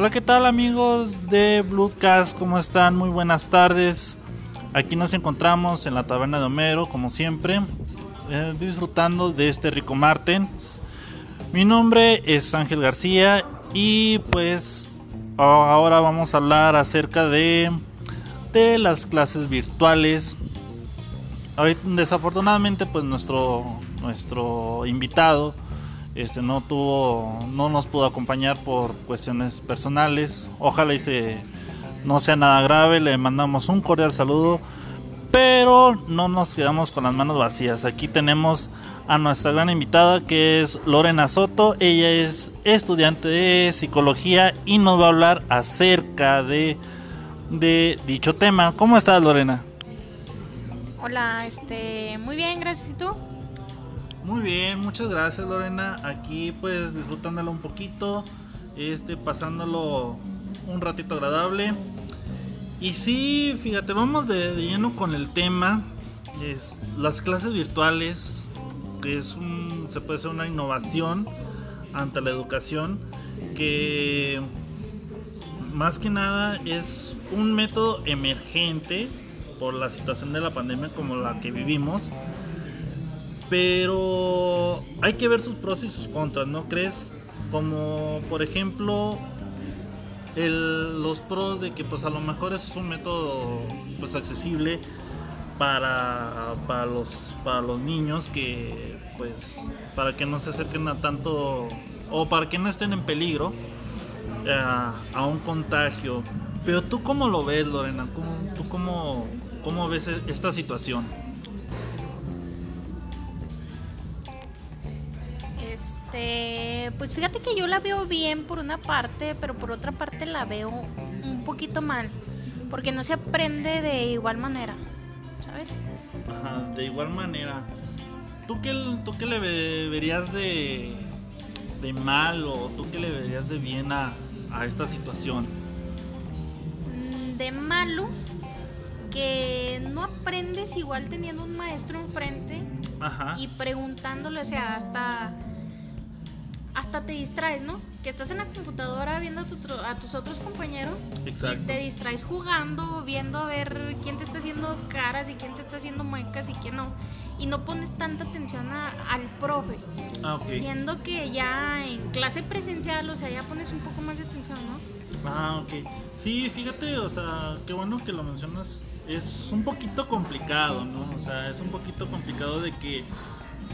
Hola, ¿qué tal amigos de Bloodcast? ¿Cómo están? Muy buenas tardes. Aquí nos encontramos en la taberna de Homero, como siempre, eh, disfrutando de este rico Martens. Mi nombre es Ángel García y pues ahora vamos a hablar acerca de, de las clases virtuales. Desafortunadamente pues nuestro, nuestro invitado este, no tuvo, no nos pudo acompañar por cuestiones personales. Ojalá y no sea nada grave, le mandamos un cordial saludo, pero no nos quedamos con las manos vacías. Aquí tenemos a nuestra gran invitada que es Lorena Soto. Ella es estudiante de psicología y nos va a hablar acerca de, de dicho tema. ¿Cómo estás, Lorena? Hola, este, muy bien, gracias. ¿Y tú? Muy bien, muchas gracias, Lorena. Aquí pues disfrutándolo un poquito, este pasándolo un ratito agradable. Y sí, fíjate, vamos de, lleno con el tema. Las clases virtuales que es un, se puede ser una innovación ante la educación que más que nada es un método emergente por la situación de la pandemia como la que vivimos pero hay que ver sus pros y sus contras no crees como por ejemplo los pros de que pues a lo mejor es un método pues accesible para, para, los, para los niños que, pues, para que no se acerquen a tanto, o para que no estén en peligro eh, a un contagio. Pero tú cómo lo ves, Lorena? ¿Cómo, ¿Tú cómo, cómo ves e, esta situación? Este, pues fíjate que yo la veo bien por una parte, pero por otra parte la veo un poquito mal, porque no se aprende de igual manera. ¿sabes? Ajá, de igual manera. ¿Tú qué, tú qué le verías de, de mal o tú qué le verías de bien a, a esta situación? Mm, de malo, que no aprendes igual teniendo un maestro enfrente Ajá. y preguntándole, o sea, hasta hasta te distraes, ¿no? Que estás en la computadora viendo a, tu, a tus otros compañeros Exacto. y te distraes jugando, viendo a ver quién te está haciendo caras y quién te está haciendo muecas y quién no. Y no pones tanta atención a, al profe. Ah, ok. Siendo que ya en clase presencial, o sea, ya pones un poco más de atención, ¿no? Ah, ok. Sí, fíjate, o sea, qué bueno que lo mencionas. Es un poquito complicado, ¿no? O sea, es un poquito complicado de que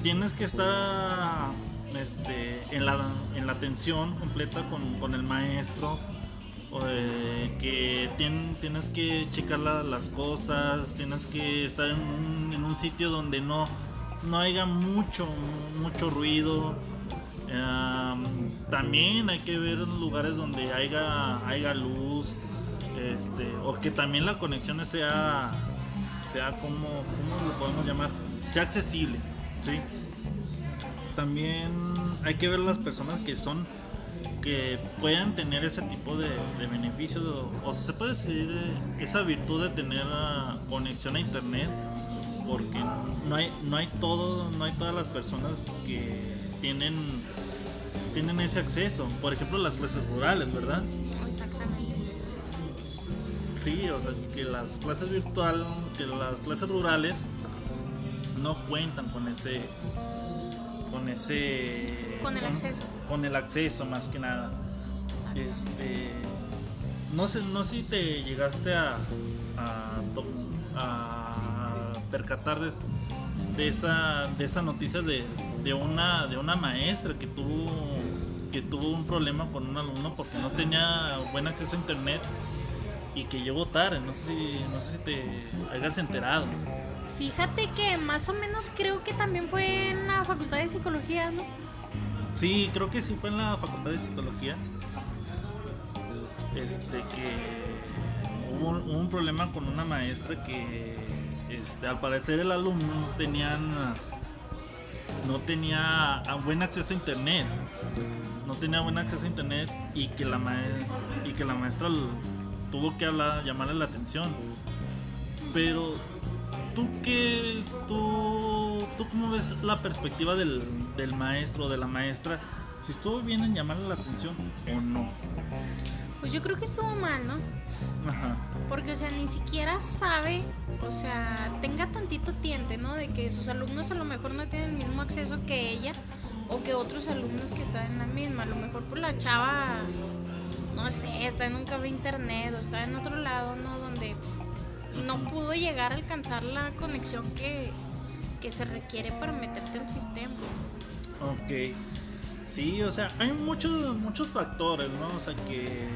tienes que estar este, en, la, en la atención completa con, con el maestro, eh, que tien, tienes que checar la, las cosas, tienes que estar en un, sitio donde no, no haya mucho, mucho ruido. También hay que ver lugares donde haya, haya luz, este, o que también la conexión sea, sea como, ¿cómo lo podemos llamar? Sea accesible, ¿sí? también hay que ver las personas que son que puedan tener ese tipo de, de beneficios o, o, se puede decir eh, esa virtud de tener conexión a internet porque no hay no hay todo no hay todas las personas que tienen tienen ese acceso. Por ejemplo las clases rurales verdad exactamente. Sí o sea que las clases virtuales que las clases rurales no cuentan con ese con ese con el con, acceso. con el acceso más que nada. Exacto. este no sé no sé si te llegaste a a, a percatar de, de, esa de esa noticia de, de, una de una maestra que tuvo que tuvo un problema con un alumno porque no tenía buen acceso a internet y que llegó tarde. No sé si, no sé si te hayas enterado Fíjate que más o menos creo que también fue en la facultad de psicología, ¿no? Sí, creo que sí fue en la facultad de psicología. Este que hubo un, problema con una maestra que este, al parecer el alumno no tenían no tenía buen acceso a internet. No tenía buen acceso a internet y que la maestra y que la maestra tuvo que hablar, llamarle la atención. Pero ¿tú qué, tú, tú cómo ves la perspectiva del, del maestro o de la maestra? Si estuvo bien en llamarle la atención o no. Pues yo creo que estuvo mal, ¿no? Ajá. Porque, o sea, ni siquiera sabe, o sea, tenga tantito tiente, ¿no? De que sus alumnos a lo mejor no tienen el mismo acceso que ella o que otros alumnos que están en la misma. A lo mejor por la chava, no sé, está en un café internet o está en otro lado, ¿no? Donde no pudo llegar a alcanzar la conexión que, que se requiere para meterte al sistema. Ok. Sí, o sea, hay muchos muchos factores, ¿no? O sea, que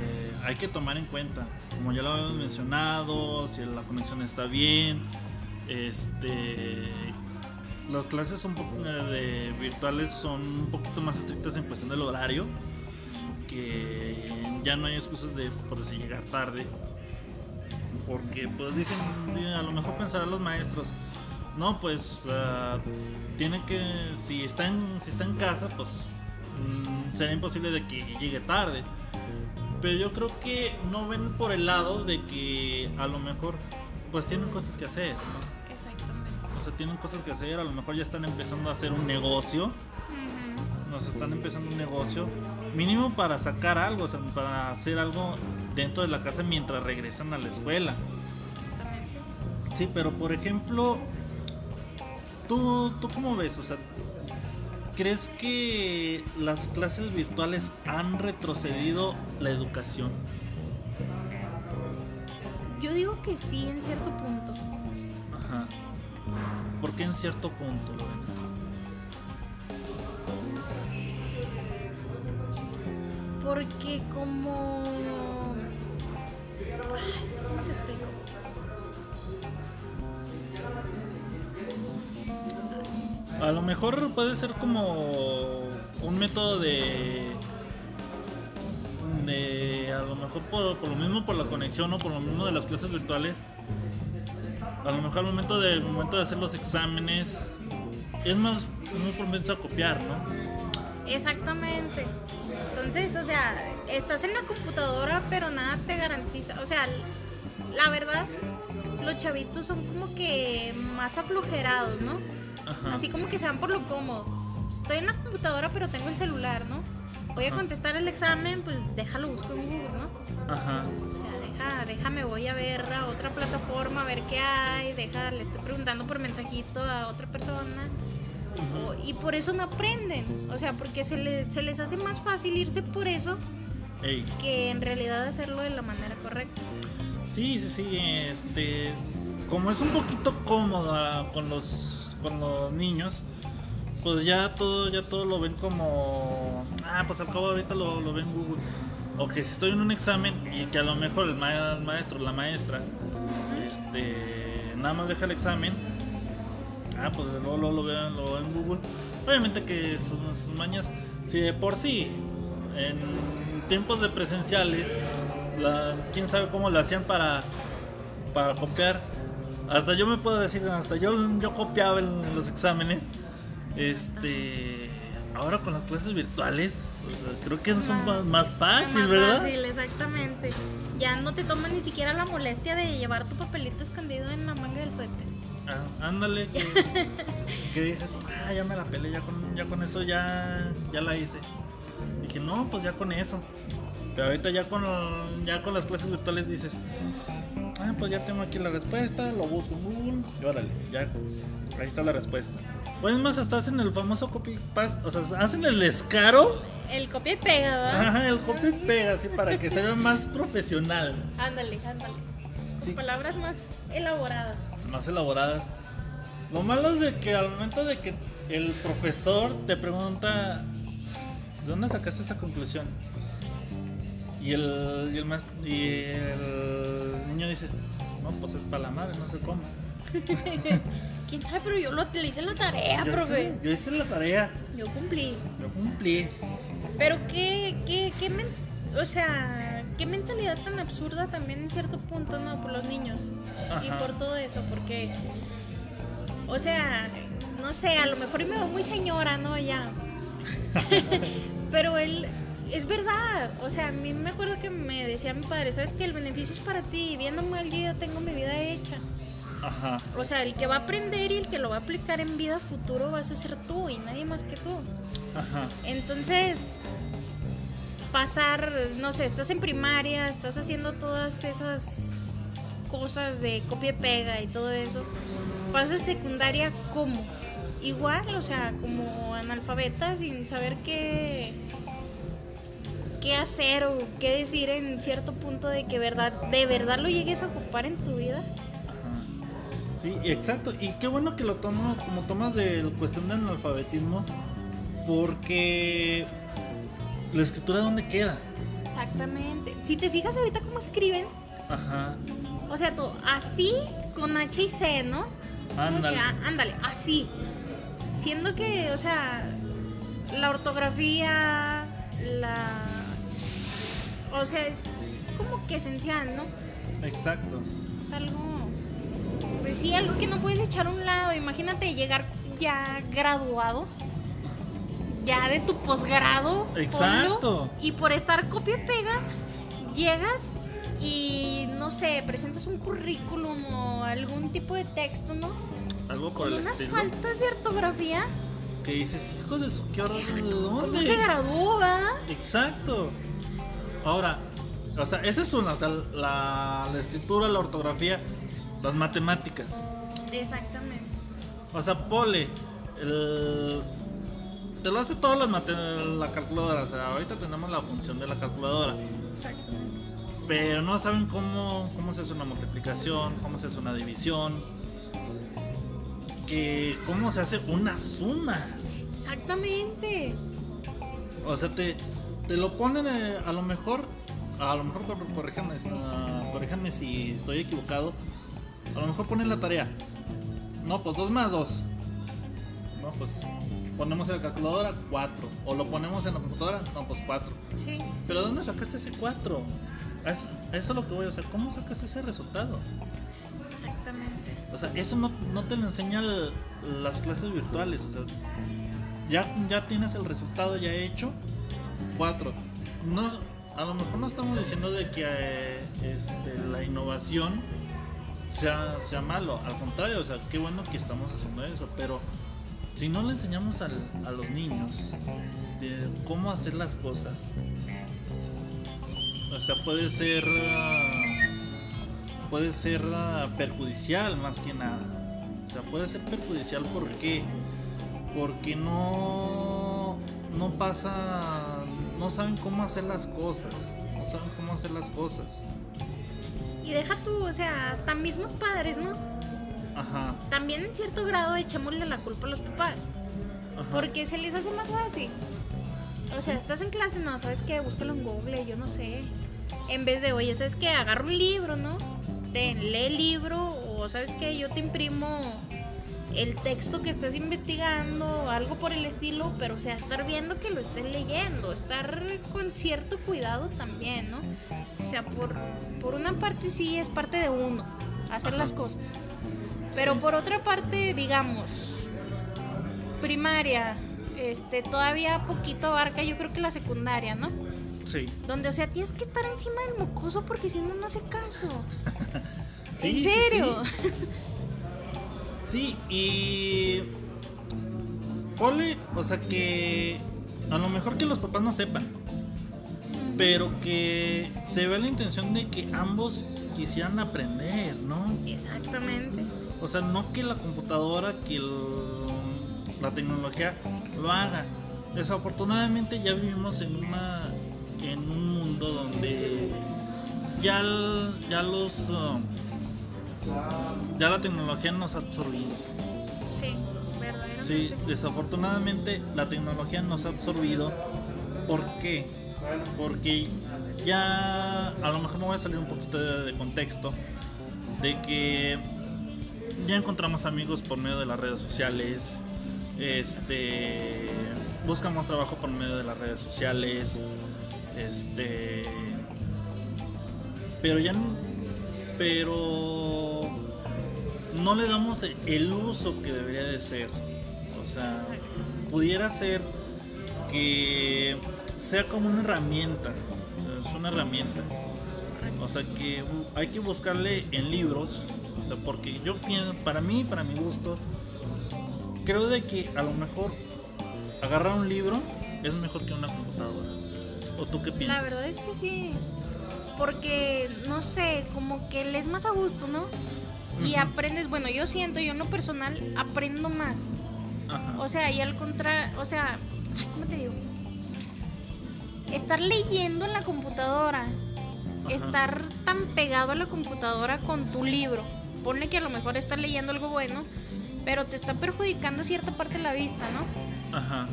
hay que tomar en cuenta. Como ya lo habíamos mencionado, si la conexión está bien, este las clases son poco- de virtuales son un poquito más estrictas en cuestión del horario, que ya no hay excusas de por si llegar tarde. Porque pues dicen, a lo mejor pensarán los maestros, no, pues ah, tiene que, si está en, si está en casa, pues mm, será imposible de que llegue tarde. Pero yo creo que no ven por el lado de que a lo mejor pues tienen cosas que hacer, ¿no? Exactamente. O sea, tienen cosas que hacer, a lo mejor ya están empezando a hacer un negocio, nos están empezando un negocio, mínimo para sacar algo, o sea, para hacer algo dentro de la casa mientras regresan a la escuela. Exactamente. Sí, pero por ejemplo, ¿tú, ¿tú cómo ves? O sea, ¿crees que las clases virtuales han retrocedido la educación? Yo digo que sí, en cierto punto. Ajá. ¿Por qué en cierto punto, Lorena? Porque como... A lo mejor puede ser como un método de. de. a lo mejor por, por lo mismo por la conexión o por lo mismo de las clases virtuales. A lo mejor al momento de, momento de hacer los exámenes es más muy propenso a copiar, ¿no? Exactamente. Entonces, o sea, estás en la computadora, pero nada te garantiza. O sea, la verdad, los chavitos son como que más aflojerados, ¿no? Ajá. Así como que se van por lo cómodo. Estoy en la computadora, pero tengo el celular, ¿no? Voy a contestar el examen, pues déjalo busco en Google, ¿no? Ajá. O sea, deja, déjame, voy a ver a otra plataforma, a ver qué hay, deja, le estoy preguntando por mensajito a otra persona. O- y por eso no aprenden. O sea, porque se, le- se les hace más fácil irse por eso Ey. que en realidad hacerlo de la manera correcta. Sí, sí, sí, este, como es un poquito cómoda con los, con los niños, pues ya todo, ya todo lo ven como, ah, pues al cabo ahorita lo, lo ven en Google. O que si estoy en un examen y que a lo mejor el, ma- el maestro, la maestra, este, nada más deja el examen, ah, pues luego, luego lo veo, lo en Google. Obviamente que sus mañas, si de por sí, en tiempos de presenciales, la, quién sabe cómo lo hacían para, para copiar. Hasta yo me puedo decir, hasta yo, yo copiaba en los exámenes. Este, ahora con las clases virtuales, o sea, creo que son más, más fácil, más ¿verdad? fácil, exactamente. Ya no te toman ni siquiera la molestia de llevar tu papelito escondido en la manga del suéter. Ah, ándale, que, que dices, ah, ya me la pelé, ya con, ya con eso ya, ya la hice. Dije, no, pues ya con eso. Pero ahorita ya con, ya con las clases virtuales dices, ah, pues ya tengo aquí la respuesta, lo busco en Google y órale, ya, ahí está la respuesta. O es más, hasta hacen el famoso copy paste, o sea, hacen el descaro, El copia y pega, ¿verdad? ajá, el copy y pega, así para que se vea más profesional. Ándale, ándale. Sí. Palabras más elaboradas. más elaboradas. Lo malo es de que al momento de que el profesor te pregunta, ¿de dónde sacaste esa conclusión? Y el, y el, maest- y el niño dice, no, pues es para la madre, no sé cómo. ¿Quién sabe? Pero yo lo le hice la tarea, yo, profe. yo hice la tarea, Yo cumplí. yo cumplí. Pero qué, qué, qué men- o sea, qué mentalidad tan absurda también en cierto punto, ¿no? Por los niños. Y por todo eso, porque, o sea, no sé, a lo mejor me veo muy señora, ¿no? Ya. Pero él, es verdad, o sea, a mí me acuerdo que me decía mi padre, ¿sabes que El beneficio es para ti, mal yo ya tengo mi vida hecha. Ajá. O sea, el que va a aprender y el que lo va a aplicar en vida futuro vas a ser tú y nadie más que tú. Ajá. Entonces, pasar, no sé, estás en primaria, estás haciendo todas esas cosas de copia y pega y todo eso, pasas secundaria como igual, o sea, como analfabeta sin saber qué qué hacer o qué decir en cierto punto de que verdad de verdad lo llegues a ocupar en tu vida. Ajá. Sí, exacto. Y qué bueno que lo tomas como tomas de la cuestión del analfabetismo porque la escritura dónde queda. Exactamente. Si te fijas ahorita cómo escriben, Ajá. o sea, todo así con H y C, ¿no? Que, Ándale. ándale, así. Siendo que, o sea, la ortografía, la... O sea, es como que esencial, ¿no? Exacto. Es algo... Pues sí, algo que no puedes echar a un lado. Imagínate llegar ya graduado, ya de tu posgrado. Exacto. y por estar copia y pega, llegas y, no sé, presentas un currículum o algún tipo de texto, ¿no? Algo por Con el unas estilo. faltas de ortografía. Que dices, hijo de su, qué horror, ¿de ¿Cómo dónde? se graduó, va? Exacto. Ahora, o sea, esa es una, o sea, la, la escritura, la ortografía, las matemáticas. Exactamente. O sea, pole, el, te lo hace todas las mate- la calculadora. O sea, ahorita tenemos la función de la calculadora. Exactamente. Pero no saben cómo, cómo se hace una multiplicación, cómo se hace una división, que cómo se hace una suma. Exactamente. O sea, te, te lo ponen eh, a lo mejor, a lo mejor cor- corríjanme, ah, corríjanme si estoy equivocado. A lo mejor ponen la tarea. No, pues 2 más 2. No, pues ponemos en la calculadora 4. O lo ponemos en la computadora, no, pues 4. Sí. Pero ¿de dónde sacaste ese 4? A eso, eso es lo que voy a hacer. ¿Cómo sacaste ese resultado? Exactamente. O sea, eso no, no te lo enseñan las clases virtuales. O sea, ya, ya tienes el resultado ya hecho. 4. No, a lo mejor no estamos diciendo de que eh, este, la innovación sea, sea malo. Al contrario, o sea, qué bueno que estamos haciendo eso. Pero si no le enseñamos al- a los niños de cómo hacer las cosas, o sea, puede ser. puede ser perjudicial más que nada. O sea, puede ser perjudicial porque porque no no pasa no saben cómo hacer las cosas, no saben cómo hacer las cosas. Y deja tú, o sea, hasta mismos padres, ¿no? Ajá. También en cierto grado echémosle la culpa a los papás. ajá. Porque se les hace más fácil. O sea, estás en clase, no, ¿sabes qué? Búscalo en Google, yo no sé. En vez de, oye, ¿sabes qué? Agarra un libro, ¿no? Ten, lee el libro, o ¿sabes qué? Yo te imprimo el texto que estás investigando, algo por el estilo, pero o sea, estar viendo que lo estén leyendo, estar con cierto cuidado también, ¿no? O sea, por, por una parte sí es parte de uno, hacer Ajá. las cosas. Pero por otra parte, digamos, primaria, este, todavía poquito abarca, yo creo que la secundaria, ¿no? Sí. Donde, o sea, tienes que estar encima del mocoso porque si no, no hace caso. Sí, ¿En serio? Sí, y ponle, o sea que a lo mejor que los papás no sepan, pero que se ve la intención de que ambos quisieran aprender, ¿no? Exactamente. O sea, no que la computadora, que el- la tecnología lo haga. Desafortunadamente ya vivimos en una en un mundo donde ya ya los uh, ya la tecnología nos ha absorbido. Sí, verdaderamente. Sí, desafortunadamente la tecnología nos ha absorbido. ¿Por qué? Porque ya a lo mejor me voy a salir un poquito de, de contexto de que ya encontramos amigos por medio de las redes sociales. Este buscamos trabajo por medio de las redes sociales. Este pero ya no- pero no le damos el uso que debería de ser. O sea, pudiera ser que sea como una herramienta. O sea, es una herramienta. O sea, que hay que buscarle en libros. O sea, porque yo pienso, para mí, para mi gusto, creo de que a lo mejor agarrar un libro es mejor que una computadora. ¿O tú qué piensas? La verdad es que sí. Porque, no sé, como que le es más a gusto, ¿no? Y aprendes, bueno, yo siento, yo en lo personal, aprendo más. Ajá. O sea, y al contrario, o sea, ¿cómo te digo? Estar leyendo en la computadora, Ajá. estar tan pegado a la computadora con tu libro. Ponle que a lo mejor estás leyendo algo bueno, pero te está perjudicando cierta parte de la vista, ¿no? Ajá.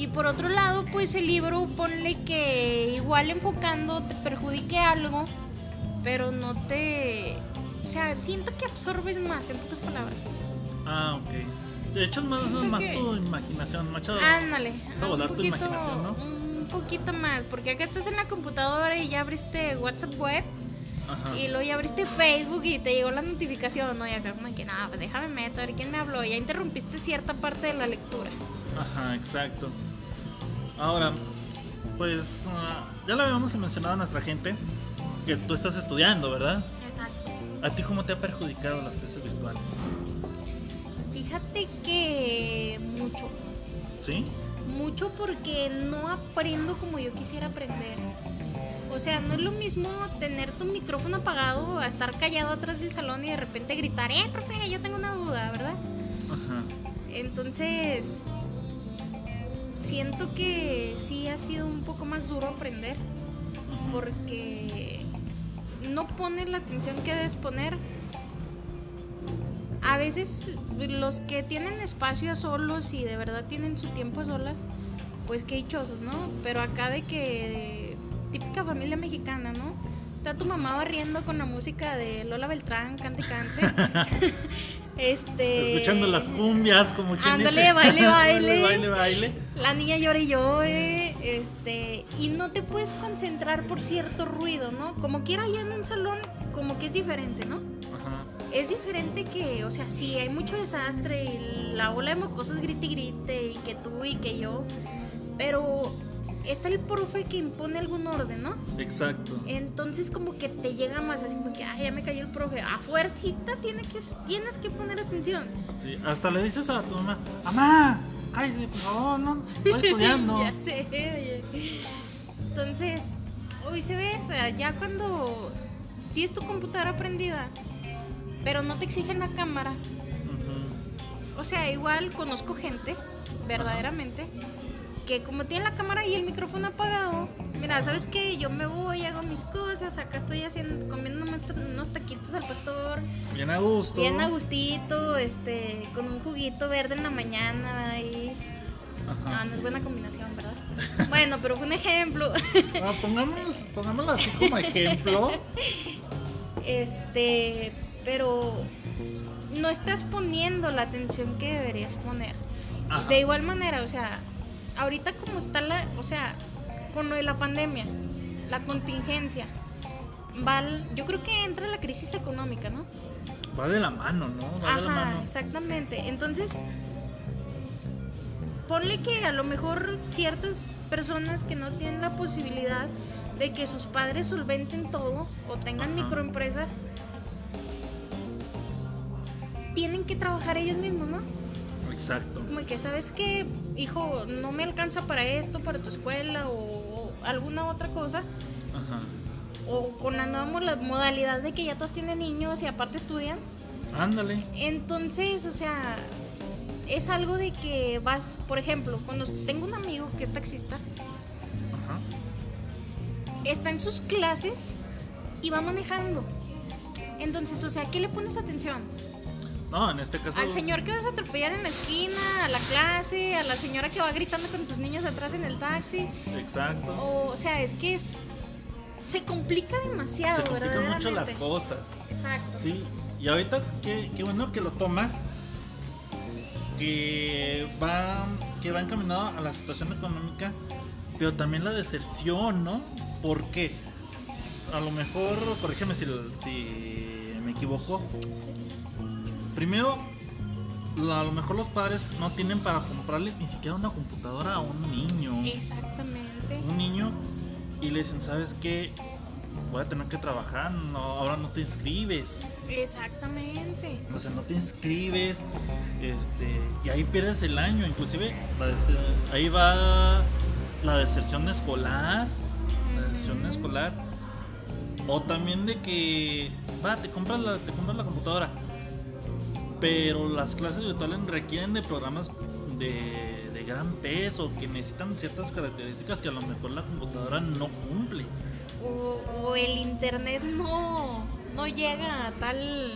Y por otro lado, pues el libro ponle que igual enfocando te perjudique algo, pero no te... O sea, siento que absorbes más, en pocas palabras. Ah, ok. De hecho, es más, Siento más que- tu imaginación, macho. Ándale. Vas a un volar tu poquito- imaginación, ¿no? Un poquito más, porque acá estás en la computadora y ya abriste WhatsApp web Ajá. y luego ya abriste Facebook y te llegó la notificación, ¿no? Y acá como que, nada, pues déjame meter, a ver quién me habló. Ya interrumpiste cierta parte de la lectura. Ajá, exacto. Ahora, pues ah, ya lo habíamos mencionado a nuestra gente que tú estás estudiando, ¿verdad? Exacto. ¿A ti cómo te ha perjudicado las clases virtuales? Fíjate que mucho. ¿Sí? Mucho porque no aprendo como yo quisiera aprender. O sea, no es lo mismo tener tu micrófono apagado a estar callado atrás del salón y de repente gritar, eh, profe, yo tengo una duda, ¿verdad? Ajá. Entonces, siento que sí ha sido un poco más duro aprender porque no pones la atención que debes poner. A veces los que tienen espacio solos y de verdad tienen su tiempo a solas, pues qué dichosos, ¿no? Pero acá de que típica familia mexicana, ¿no? Está tu mamá barriendo con la música de Lola Beltrán, cante cante. este Escuchando las cumbias, como quien Ándale, dice. baile, baile. baile, baile. La niña llora y llore, este, y no te puedes concentrar por cierto ruido, ¿no? Como quiera ya en un salón, como que es diferente, ¿no? Ajá. Es diferente que, o sea, sí, hay mucho desastre y la ola de mocosos grite y grite y que tú y que yo, pero está el profe que impone algún orden, ¿no? Exacto. Entonces como que te llega más así como que, ay, ya me cayó el profe, a fuercita tiene que, tienes que poner atención. Sí, hasta le dices a tu mamá, mamá, cállese, por favor, no, estoy estudiando. ya sé. oye. Entonces, o viceversa, ya cuando tienes tu computadora prendida, pero no te exigen la cámara. O sea, igual conozco gente, verdaderamente, que como tiene la cámara y el micrófono apagado, mira, ¿sabes qué? Yo me voy, hago mis cosas, acá estoy haciendo, comiendo unos taquitos al pastor, Bien a gusto. bien a gustito, este, con un juguito verde en la mañana y... No, Ajá. no es buena combinación, ¿verdad? Bueno, pero fue un ejemplo. Ah, pongámoslo, pongámoslo así como ejemplo. Este, pero no estás poniendo la atención que deberías poner. Ajá. De igual manera, o sea, ahorita como está la, o sea, con lo de la pandemia, la contingencia, va, yo creo que entra la crisis económica, ¿no? Va de la mano, ¿no? Va de la Ajá, mano. exactamente. Entonces, ponle que a lo mejor ciertas personas que no tienen la posibilidad de que sus padres solventen todo o tengan Ajá. microempresas, tienen que trabajar ellos mismos, ¿no? Exacto. Como que, ¿sabes qué? Hijo, no me alcanza para esto, para tu escuela o, o alguna otra cosa. Ajá. O con la nueva modalidad de que ya todos tienen niños y aparte estudian. Ándale. Entonces, o sea, es algo de que vas, por ejemplo, cuando tengo un amigo que es taxista, Ajá. está en sus clases y va manejando. Entonces, o sea, ¿qué le pones atención? No, en este caso. Al señor que vas a atropellar en la esquina, a la clase, a la señora que va gritando con sus niños atrás en el taxi. Exacto. O, o sea, es que es- se complica demasiado, Se complican mucho las cosas. Exacto. Sí. Y ahorita, qué, qué bueno que lo tomas. Que va, que va encaminado a la situación económica, pero también la deserción, ¿no? ¿Por qué? A lo mejor, corrígeme si, si me equivoco. Primero, a lo mejor los padres no tienen para comprarle ni siquiera una computadora a un niño. Exactamente. Un niño y le dicen, ¿sabes qué? Voy a tener que trabajar, no, ahora no te inscribes. Exactamente. O sea, no te inscribes, este, y ahí pierdes el año, inclusive, ahí va la deserción escolar, la deserción escolar, o también de que, va, te compras la, te compras la computadora, pero las clases virtuales requieren de programas de, de gran peso, que necesitan ciertas características que a lo mejor la computadora no cumple. O, o el internet no, no llega a tal...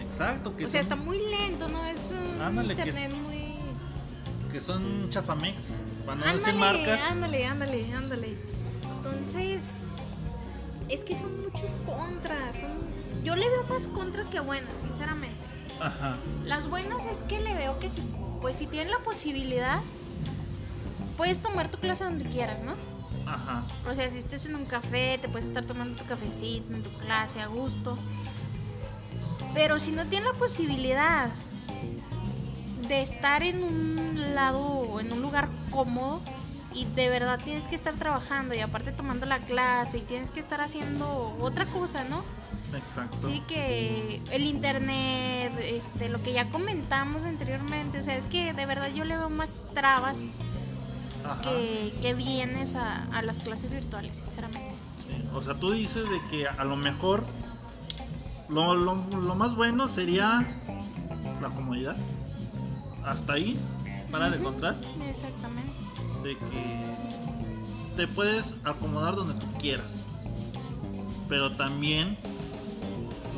Exacto, que O sea, son- está muy lento, ¿no? Es un Ándale, que internet es- muy... que son chafamex, para no decir marcas. ándale, ándale, ándale. Entonces, es que son muchos contras. son- Yo le veo más contras que buenas, sinceramente. Ajá. Las buenas es que le veo que si, pues si tienes la posibilidad, puedes tomar tu clase donde quieras, ¿no? Ajá. O sea, si estés en un café, te puedes estar tomando tu cafecito en tu clase a gusto. Pero si no tienes la posibilidad de estar en un lado, en un lugar cómodo y de verdad tienes que estar trabajando y aparte tomando la clase y tienes que estar haciendo otra cosa, ¿no? Exacto. Sí, que el internet, este, lo que ya comentamos anteriormente, o sea, es que de verdad yo le veo más trabas que, que vienes a, a las clases virtuales, sinceramente. Sí, O sea, tú dices de que a lo mejor lo, lo, lo más bueno sería la comodidad. Hasta ahí, para de Ujú, contar, Exactamente. de que te puedes acomodar donde tú quieras. Pero también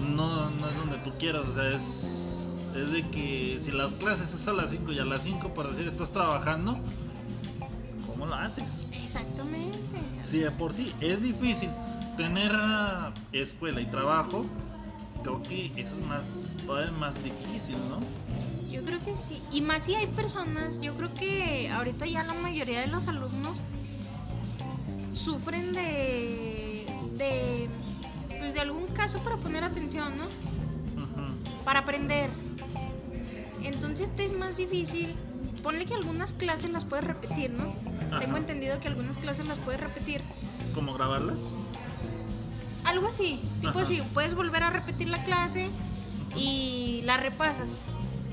no, no es donde tú quieras, o sea, es, es de que si las clases es a las 5 y a las 5, por decir, estás trabajando, ¿cómo lo haces? Exactamente. Si de por sí es difícil tener escuela y trabajo, creo que eso es más, todavía más difícil, ¿no? Yo creo que sí. Y más si hay personas, yo creo que ahorita ya la mayoría de los alumnos sufren de, de, pues de algún caso para poner atención, ¿no? Para aprender. Entonces te es más difícil. Ponle que algunas clases las puedes repetir, ¿no? Ajá. Tengo entendido que algunas clases las puedes repetir. ¿Cómo grabarlas? Algo así, tipo Ajá. así, puedes volver a repetir la clase y la repasas.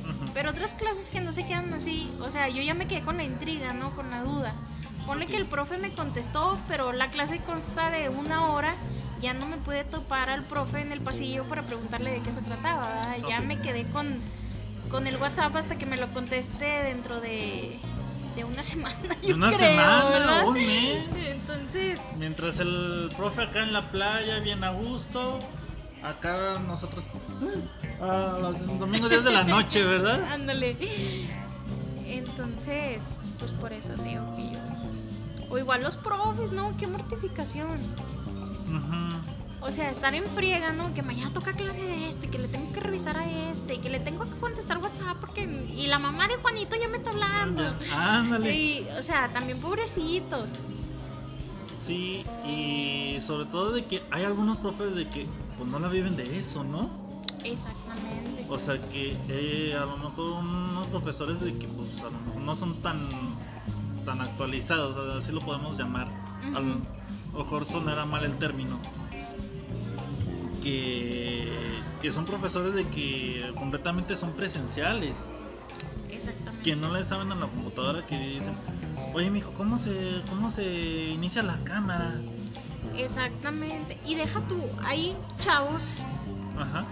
Ujú. Pero otras clases que no se quedan así, o sea, yo ya me quedé con la intriga, ¿no? Con la duda. Ponle Ok. que el profe me contestó, pero la clase consta de una hora, ya no me pude topar al profe en el pasillo para preguntarle de qué se trataba, ¿verdad? Ya me quedé con, con el WhatsApp hasta que me lo conteste dentro de, de una semana, yo Una creo, semana, un mes. Entonces, Mientras el profe acá en la playa, bien a gusto, acá nosotros, ah, los domingos 10 de la noche, ¿verdad? Ándale. Entonces, pues por eso digo que yo. O igual los profes, ¿no? Qué mortificación. O sea, estar en friega, ¿no? Que mañana toca clase de esto y que le tengo que revisar a este y que le tengo que contestar WhatsApp porque. Y la mamá de Juanito ya me está hablando. Ándale. Y, o sea, también pobrecitos. Sí, y sobre todo de que hay algunos profes de que pues no la viven de eso, ¿no? Exactamente. O sea que eh, a lo mejor unos profesores de que pues a lo mejor no son tan tan actualizados, así lo podemos llamar. Lo mejor sonará mal el término. Que, que son profesores de que completamente son presenciales, Exactamente. que no le saben a la computadora, que dicen, oye mijo, ¿cómo se, cómo se inicia la cámara? Exactamente. Y deja tú, hay chavos Ajá.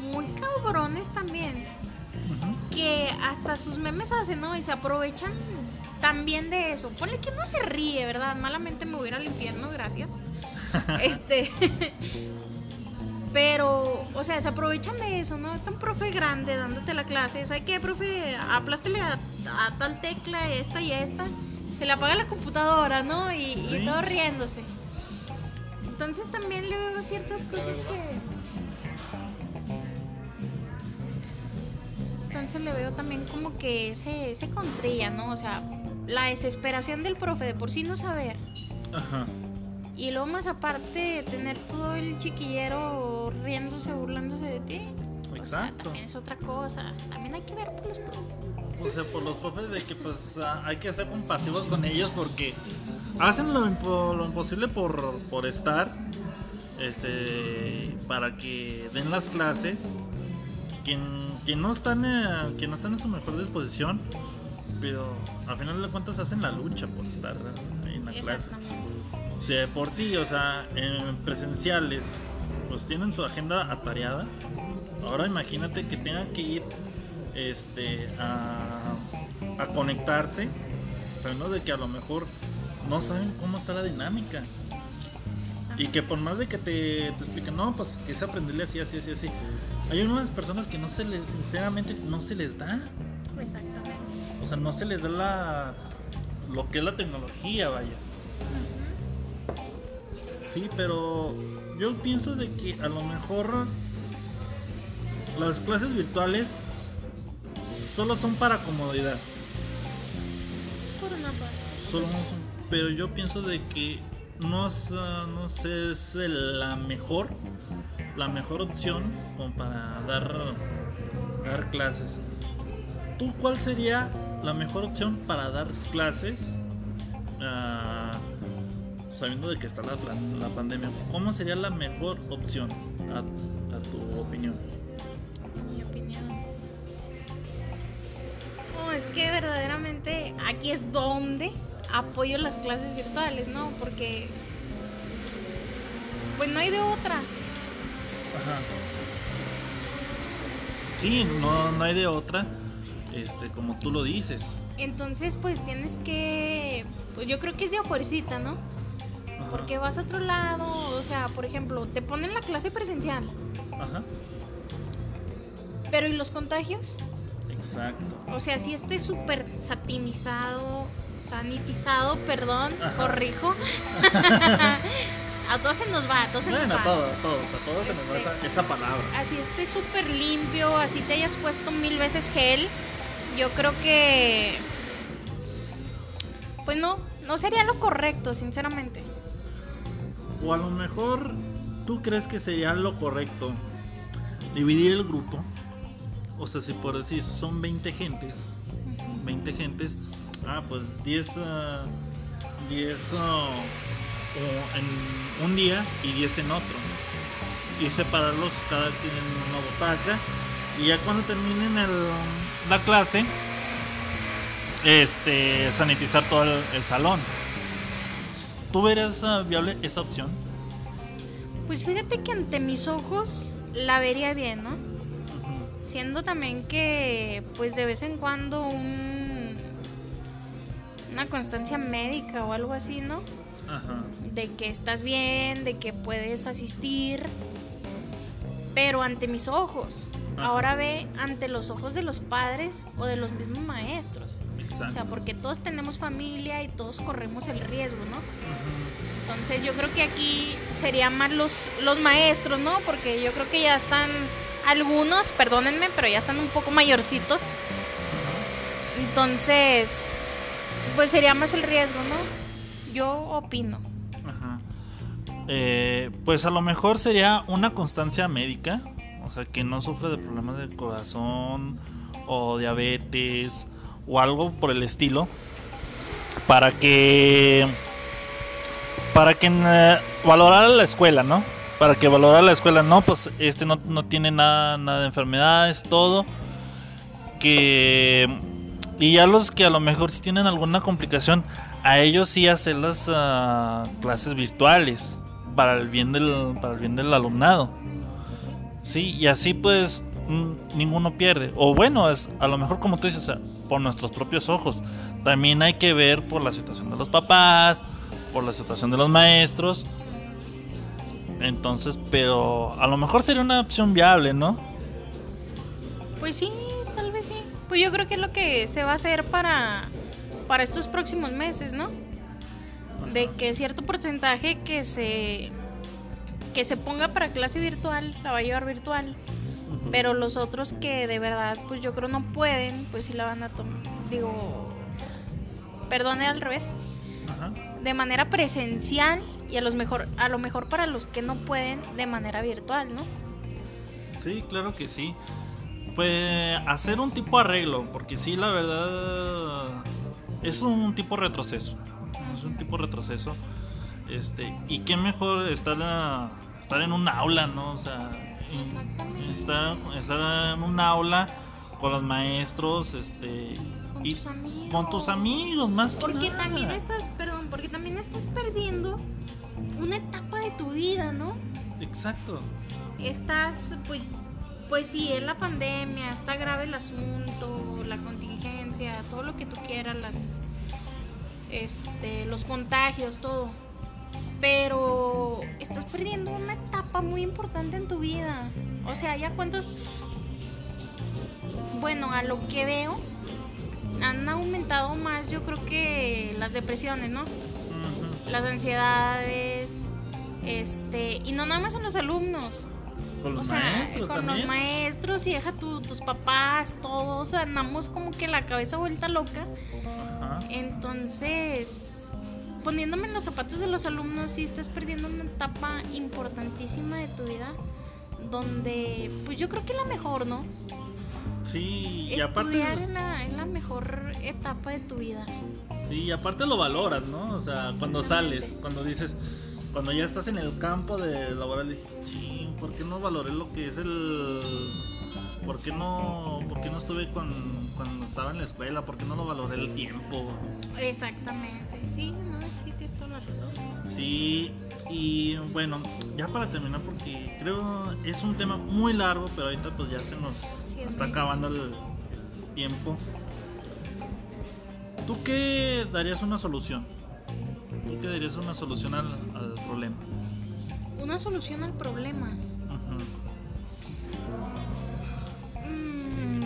muy cabrones también. ujú. que hasta sus memes hacen, ¿no? Y se aprovechan también de eso. Ponle que no se ríe, ¿verdad? Malamente me voy a ir al infierno, gracias. este. Pero, o sea, se aprovechan de eso, ¿no? Está un profe grande dándote la clase. ¿Sabe qué, profe? Aplástele a, a tal tecla, esta y esta. Se le apaga la computadora, ¿no? Y, y todo riéndose. Entonces también le veo ciertas cosas que. Entonces le veo también como que se, se contrilla, ¿no? O sea, la desesperación del profe de por sí no saber. Ajá. Y luego más aparte tener todo el chiquillero riéndose, burlándose de ti. O sea, Exacto. también es otra cosa. También hay que ver por los profes. O sea, por los profes de que pues ah, hay que ser compasivos con ellos porque hacen lo imposible por, por estar, este, para que den las clases. Quien, quien no están, eh, quien no están en su mejor disposición, pero al final de cuentas hacen la lucha por estar en la clase. Si de por sí, o sea, en presenciales, pues tienen su agenda atareada. Ahora imagínate que tengan que ir este, a, a conectarse, sabiendo de que a lo mejor no saben cómo está la dinámica. Y que por más de que te, te expliquen, no, pues que es aprenderle así, así, así, así. Hay unas personas que no se les, sinceramente, no se les da. Exactamente. O sea, no se les da la, lo que es la tecnología, vaya. Sí, pero yo pienso de que a lo mejor las clases virtuales solo son para comodidad. Por una parte. Solo son- pero yo pienso de que no, es, no sé, es la mejor, la mejor opción como para dar, dar clases. ¿Tú cuál sería la mejor opción para dar clases? ah, sabiendo de que está la, la pandemia, ¿cómo sería la mejor opción a, a tu opinión? mi opinión. No, es que verdaderamente aquí es donde apoyo las clases virtuales, ¿no? Porque pues no hay de otra. Ajá. Sí, no, no hay de otra, este, como tú lo dices. Entonces, pues tienes que pues yo creo que es de a fuercita, ¿no? Ajá. Porque vas a otro lado, o sea, por ejemplo, te ponen la clase presencial, Ajá. pero ¿y los contagios? Exacto. O sea, si esté súper satinizado, sanitizado, perdón, Ajá. corrijo. a todos se nos va, a todos se nos Bueno, va. a todos, a todos, a todos se nos va esa, esa palabra. Así esté súper limpio, así te hayas puesto mil veces gel, yo creo que... Pues no, no sería lo correcto, sinceramente. O a lo mejor tú crees que sería lo correcto dividir el grupo. O sea, si por decir son 20 gentes, 20 gentes, ah, pues 10, ah, 10 ah, o en un día y 10 en otro. Y separarlos cada quien en una butaca. Y ya cuando terminen el- la clase, este, sanitizar todo el, el salón. ¿Tú verías ah, viable esa opción? Pues fíjate que ante mis ojos la vería bien, ¿no? Ujú. Siendo también que, pues de vez en cuando un, una constancia médica o algo así, ¿no? Ajá. De que estás bien, de que puedes asistir, pero ante mis ojos. Ahora ve ante los ojos de los padres o de los mismos maestros. O sea, Exacto. porque todos tenemos familia y todos corremos el riesgo, ¿no? Entonces yo creo que aquí serían más los, los maestros, ¿no? Porque yo creo que ya están algunos, perdónenme, pero ya están un poco mayorcitos. Entonces, pues sería más el riesgo, ¿no? Yo opino. Ajá. Eh, pues a lo mejor sería una constancia médica, o sea, que no sufre de problemas del corazón o diabetes o algo por el estilo, para que para que eh, valorara la escuela, ¿no? Para que valorara la escuela, no, pues este no, no tiene nada, nada de enfermedades, todo. Que. Y ya los que a lo mejor sí tienen alguna complicación, a ellos sí hacer las ah, clases virtuales para el bien del, para el bien del alumnado. Sí, y así pues ninguno pierde. O bueno, es a lo mejor como tú dices, por nuestros propios ojos. También hay que ver por la situación de los papás, por la situación de los maestros. Entonces, pero a lo mejor sería una opción viable, ¿no? Pues sí, tal vez sí. Pues yo creo que es lo que se va a hacer para, para estos próximos meses, ¿no? De que cierto porcentaje que se que se ponga para clase virtual la va a llevar virtual, pero los otros que de verdad pues yo creo no pueden, pues sí la van a tomar. Digo, perdone al revés, Ajá. de manera presencial y a los mejor a lo mejor para los que no pueden de manera virtual, ¿no? Sí, claro que sí. Pues hacer un tipo arreglo, porque sí, la verdad es un tipo retroceso. Es un tipo retroceso. Este, y qué mejor estar, a- estar en un aula, ¿no? O sea, estar, estar en un aula con los maestros, este, Con y tus amigos. con tus amigos, más que Porque nada. también estás, perdón, porque también estás perdiendo una etapa de tu vida, ¿no? Exacto. Estás, pues, pues sí, es la pandemia, está grave el asunto, la contingencia, todo lo que tú quieras, las, este, los contagios, todo. Pero estás perdiendo una etapa muy importante en tu vida. O sea, ya cuántos, bueno, a lo que veo, han aumentado más, yo creo que las depresiones, ¿no? Las ansiedades, este, y no nada más en los alumnos, Con los o sea, maestros con también. los maestros y deja tu- tus papás, todos, andamos como que la cabeza vuelta loca. Ajá. Entonces, poniéndome en los zapatos de los alumnos, sí estás perdiendo una etapa importantísima de tu vida, donde, pues yo creo que la mejor, ¿no? Sí, y Estudiar aparte, es la, es la mejor etapa de tu vida. sí, y aparte lo valoras, ¿no? O sea, cuando sales, cuando dices, cuando ya estás en el campo de laboral, dije, ching, ¿por qué no valoré lo que es el... ¿Por qué no, por qué no estuve con, cuando estaba en la escuela? ¿Por qué no lo valoré el tiempo? Exactamente, sí, Sí, y bueno, ya para terminar, porque creo es un tema muy largo, pero ahorita pues ya se nos Sí, está acabando el tiempo. ¿Tú qué darías una solución? ¿Tú qué darías una solución al, al problema? Una solución al problema. Mm,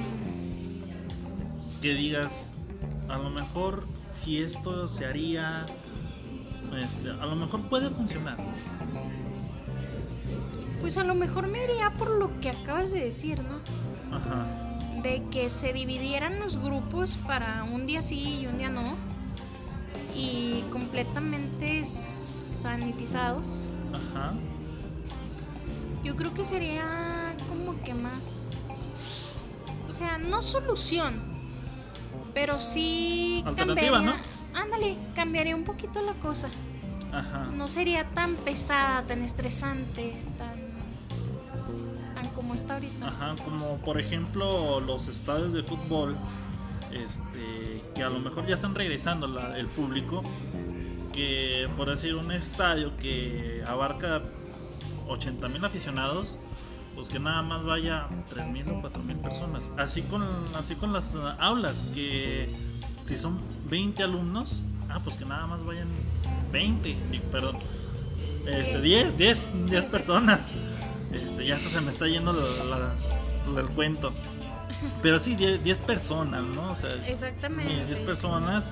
Que digas, a lo mejor si esto se haría, este, a lo mejor puede funcionar. pues a lo mejor me iría por lo que acabas de decir, ¿no? Ajá. De que se dividieran los grupos para un día sí y un día no. Y completamente sanitizados. Ajá. Yo creo que sería como que más... O sea, no solución. Pero sí cambiaría... Ándale, cambiaría un poquito la cosa. Ajá. no sería tan pesada, tan estresante, tan, tan como está ahorita. Ajá, como por ejemplo los estadios de fútbol, este, que a lo mejor ya están regresando la- el público, que por decir un estadio que abarca 80 mil aficionados, pues que nada más vaya 3 mil o 4 mil personas. Así con, así con las aulas, que si son 20 alumnos, ah, pues que nada más vayan 20, di- perdón, este, 10, 10, 10 personas. Este, ya hasta se me está yendo la- la- el cuento. Pero sí, 10, 10 personas, ¿no? O sea, Exactamente. 10 personas.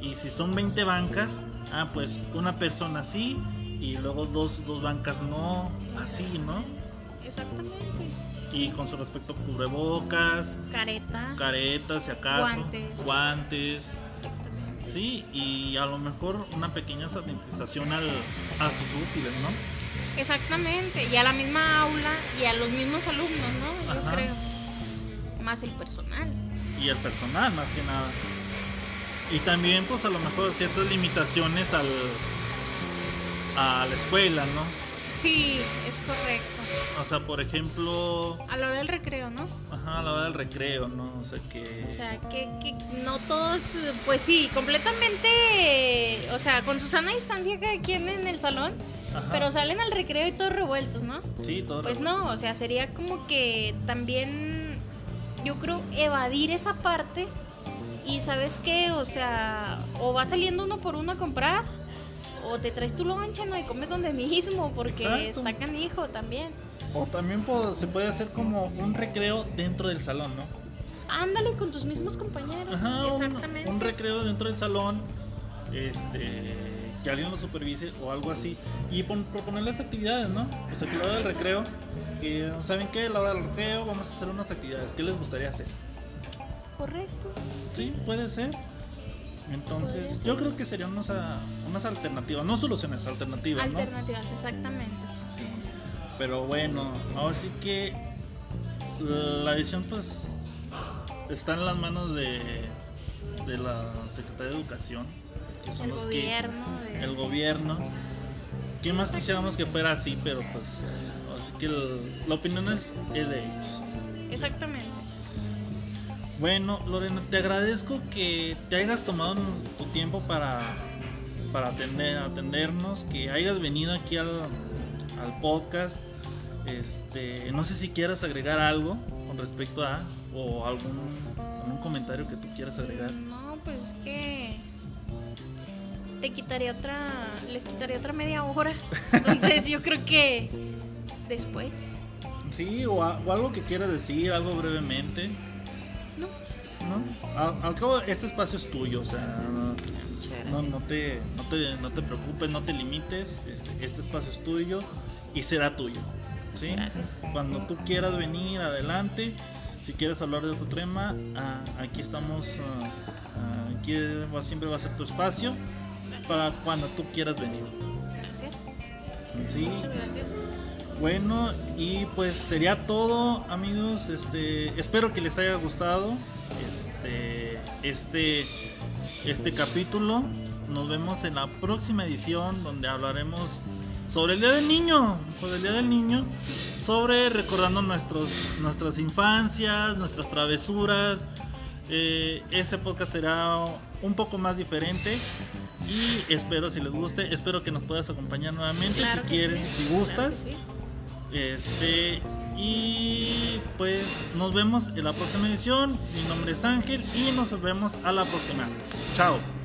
Y si son 20 bancas, ah, pues una persona sí y luego dos, dos bancas no, así, ¿no? Exactamente. Y con su respecto a cubrebocas, Careta. caretas, si acaso, Guantes. guantes, Exactamente. sí, y a lo mejor una pequeña sanitización al, a sus útiles, ¿no? Exactamente. Y a la misma aula y a los mismos alumnos, ¿no? Yo Ajá. creo. Más el personal. y el personal más que nada. Y también pues a lo mejor ciertas limitaciones al a la escuela, ¿no? Sí, es correcto. O sea, por ejemplo, A la hora del recreo, ¿no? ajá, a la hora del recreo, ¿no? O sea que O sea, que, que no todos, pues sí, completamente, o sea, con su sana distancia cada quien en el salón, ajá, pero salen al recreo y todos revueltos, ¿no? sí, todo Pues no, o sea, sería como que también, yo creo, evadir esa parte y sabes qué, o sea, o va saliendo uno por uno a comprar, o te traes tu lonche, ¿no? Y comes donde mismo, porque Exacto. está canijo también. O también se puede hacer como un recreo dentro del salón, ¿no? Ándale con tus mismos compañeros. Ajá, un- Exactamente. Un, recreo dentro del salón, este, que alguien lo supervise o algo así. Y pon- proponerles actividades, ¿no? O sea, que la hora del recreo, que, ¿saben qué? La hora del recreo vamos a hacer unas actividades. ¿Qué les gustaría hacer? Correcto. Sí, puede ser. Entonces, yo creo que serían unas, ah, unas alternativas, no soluciones, alternativas, ¿no? Alternativas, exactamente. Sí. Pero bueno, ahora sí que la decisión pues está en las manos de, de la Secretaría de Educación, que son El los gobierno. que de- el gobierno. ¿Qué más quisiéramos que fuera así? Pero pues así que el- la opinión es, es de ellos. Exactamente. Bueno, Lorena, te agradezco que te hayas tomado tu tiempo para, para atender, atendernos, que hayas venido aquí al, al podcast. Este, no sé si quieras agregar algo con respecto a o algún, algún comentario que tú quieras agregar. No, pues es que te quitaría otra, les quitaría otra media hora. Entonces yo creo que después. Sí, o, a- o algo que quieras decir, algo brevemente. No, ¿no? Al, al cabo, este espacio es tuyo, o sea, no, te, no, te, no te preocupes, no te limites, este, este espacio es tuyo y será tuyo. ¿sí? Gracias. Cuando tú quieras venir, adelante. Si quieres hablar de otro tema, ah, aquí estamos, ah, ah, aquí siempre va a ser tu espacio Gracias. para cuando tú quieras venir. Gracias. ¿sí? Muchas gracias. Bueno, y pues sería todo, amigos. Este, espero que les haya gustado este, este, este capítulo. Nos vemos en la próxima edición donde hablaremos sobre el Día del Niño, sobre el Día del Niño, sobre recordando nuestros, nuestras infancias, nuestras travesuras. Eh, este podcast será un poco más diferente y espero si les guste, espero que nos puedas acompañar nuevamente Claro si que quieres, sí, si gustas. Este, y pues nos vemos en la próxima edición. Mi nombre es Ángel y nos vemos a la próxima. Chao.